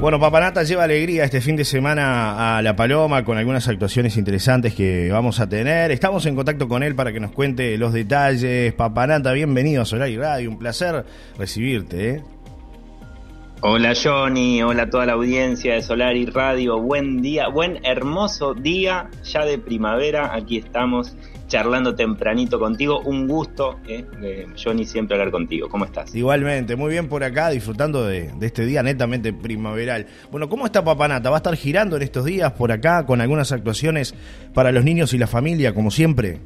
Bueno, Papanata lleva alegría este fin de semana a La Paloma con algunas actuaciones interesantes que vamos a tener. Estamos en contacto con él para que nos cuente los detalles. Papanata, bienvenido a Solar Radio. Un placer recibirte. ¿eh? Hola Johnny, hola a toda la audiencia de Solar y Radio. Buen día, buen hermoso día ya de primavera. Aquí estamos charlando tempranito contigo. Un gusto, eh, Johnny, siempre hablar contigo. ¿Cómo estás? Igualmente, muy bien por acá, disfrutando de, este día netamente primaveral. Bueno, ¿cómo está Papanata? ¿Va a estar girando en estos días por acá con algunas actuaciones para los niños y la familia, como siempre?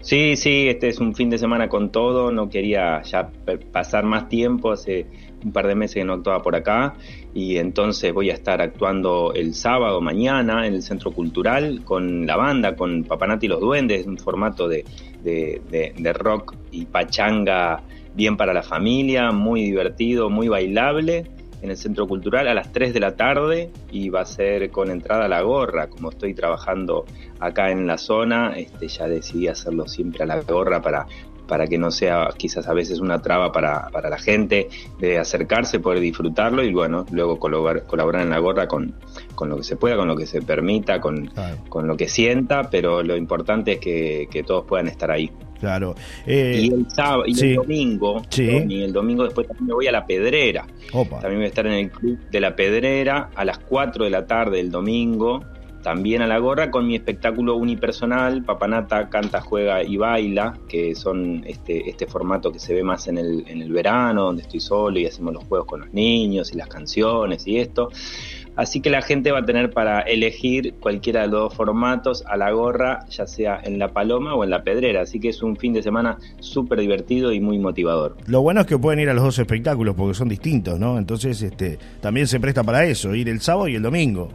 Sí, sí, este es un fin de semana con todo. No quería ya pasar más tiempo. Hace un par de meses que no actuaba por acá y entonces voy a estar actuando el sábado mañana en el Centro Cultural con la banda, con Papanati y los Duendes, un formato de, de, rock y pachanga bien para la familia, muy divertido, muy bailable en el Centro Cultural a las 3 de la tarde y va a ser con entrada a la gorra. Como estoy trabajando acá en la zona, este, ya decidí hacerlo siempre a la gorra para para que no sea quizás a veces una traba para, para la gente de acercarse, poder disfrutarlo y bueno, luego colaborar, colaborar en la gorra con, con lo que se pueda, con lo que se permita, con, con lo que sienta, pero lo importante es que, que todos puedan estar ahí. Claro. Eh, y el sábado y el domingo, y el domingo después también me voy a la Pedrera. También voy a estar en el club de la Pedrera a las 4 de la tarde el domingo también a la gorra con mi espectáculo unipersonal, Papanata canta, juega y baila, que son este, este formato que se ve más en el, en el verano, donde estoy solo y hacemos los juegos con los niños y las canciones y esto. Así que la gente va a tener para elegir cualquiera de los dos formatos a la gorra, ya sea en la paloma o en la pedrera. Así que es un fin de semana súper divertido y muy motivador. Lo bueno es que pueden ir a los dos espectáculos porque son distintos, ¿no? Entonces este, también se presta para eso, ir el sábado y el domingo.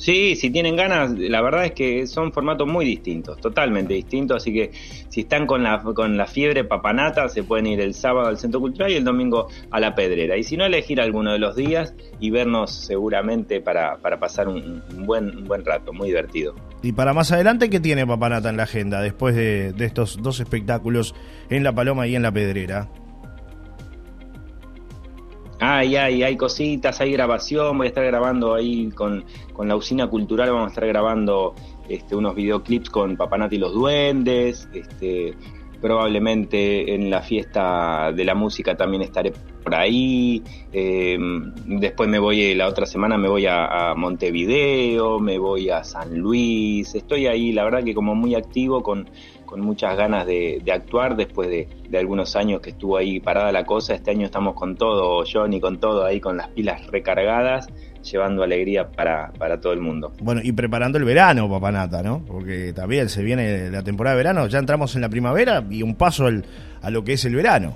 Sí, si tienen ganas, la verdad es que son formatos muy distintos, totalmente distintos, así que si están con la, con la fiebre papanata, se pueden ir el sábado al Centro Cultural y el domingo a la Pedrera. Y si no, elegir alguno de los días y vernos seguramente para, para pasar un, buen, un buen rato, muy divertido. Y para más adelante, ¿qué tiene Papanata en la agenda después de, de estos dos espectáculos en La Paloma y en La Pedrera? Ay, ay, hay cositas, hay grabación, voy a estar grabando ahí con, la usina cultural, vamos a estar grabando este, unos videoclips con Papanati y los Duendes, este, probablemente en la fiesta de la música también estaré por ahí, em, después me voy, la otra semana me voy a, Montevideo, me voy a San Luis, estoy ahí, la verdad que como muy activo con, con muchas ganas de, actuar después de, algunos años que estuvo ahí parada la cosa. Este año estamos con todo, Johnny, con todo ahí, con las pilas recargadas, llevando alegría para, para todo el mundo. Bueno, y preparando el verano, Papanata, ¿no? Porque también se viene la temporada de verano, ya entramos en la primavera y un paso a lo que es el verano.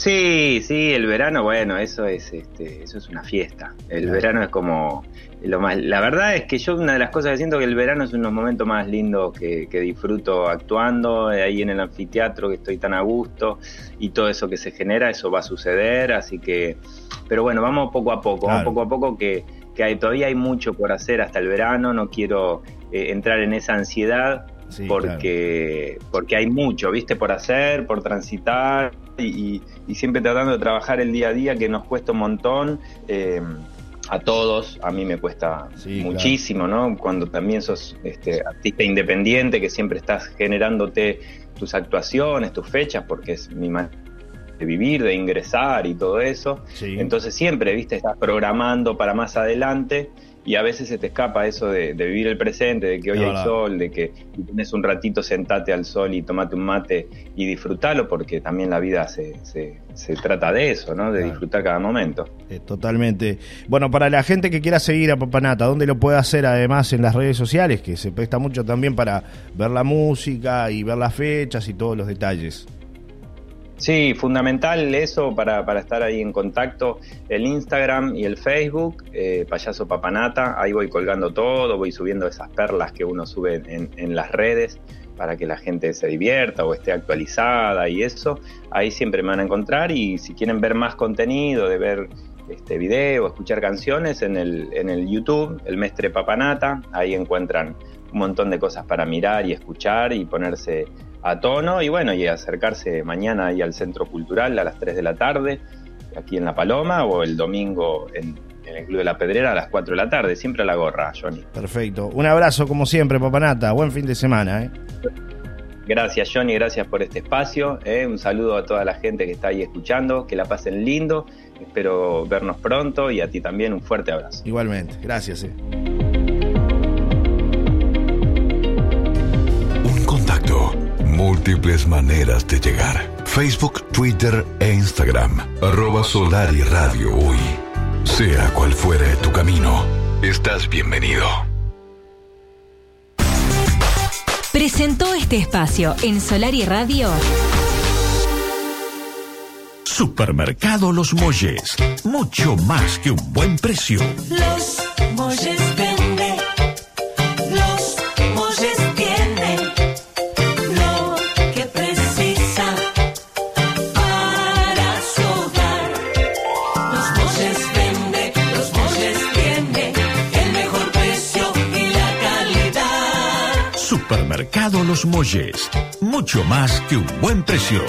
Sí, sí, el verano, bueno, eso es, este, eso es una fiesta. El verano es como lo más. La verdad es que yo una de las cosas que siento que el verano es uno de los momentos más lindos que, disfruto actuando ahí en el anfiteatro que estoy tan a gusto y todo eso que se genera, eso va a suceder, así que, pero bueno, vamos poco a poco, vamos poco a poco que, que todavía hay mucho por hacer hasta el verano. No quiero eh, entrar en esa ansiedad porque, porque hay mucho, viste, por hacer, por transitar y, siempre tratando de trabajar el día a día que nos cuesta un montón. Eh, a todos, a mí me cuesta muchísimo, ¿no? Cuando también sos este, artista independiente, que siempre estás generándote tus actuaciones, tus fechas, porque es mi manera de vivir, de ingresar y todo eso. Entonces siempre, viste, estás programando para más adelante y a veces se te escapa eso de, vivir el presente, de que hoy hay sol, de que tienes un ratito sentate al sol y tomate un mate y disfrútalo, porque también la vida se, se, trata de eso, ¿no? De disfrutar cada momento. Eh, totalmente. Bueno, para la gente que quiera seguir a Papanata, ¿dónde lo puede hacer además en las redes sociales? Que se presta mucho también para ver la música y ver las fechas y todos los detalles. Sí, fundamental eso para, para, estar ahí en contacto. El Instagram y el Facebook, eh, Payaso Papanata, ahí voy colgando todo, voy subiendo esas perlas que uno sube en, las redes para que la gente se divierta o esté actualizada y eso. Ahí siempre me van a encontrar y si quieren ver más contenido, de ver este video, escuchar canciones en el, en el YouTube, el Mestre Papanata, ahí encuentran un montón de cosas para mirar y escuchar y ponerse a tono y bueno, y acercarse mañana ahí al Centro Cultural a las 3 de la tarde aquí en La Paloma o el domingo en, el Club de la Pedrera a las 4 de la tarde, siempre a la gorra, Johnny. Perfecto. Un abrazo como siempre, Papanata. Buen fin de semana. ¿eh? Gracias, Johnny, gracias por este espacio. ¿eh? Un saludo a toda la gente que está ahí escuchando, que la pasen lindo. Espero vernos pronto y a ti también un fuerte abrazo. Igualmente, gracias. ¿eh? Múltiples maneras de llegar. Facebook, Twitter e Instagram. Arroba Solar y Radio Uy. Sea cual fuere tu camino, estás bienvenido. Presentó este espacio en Solar y Radio. Supermercado Los Molles. Mucho más que un buen precio. Los Molles Los Molles. Mucho más que un buen precio.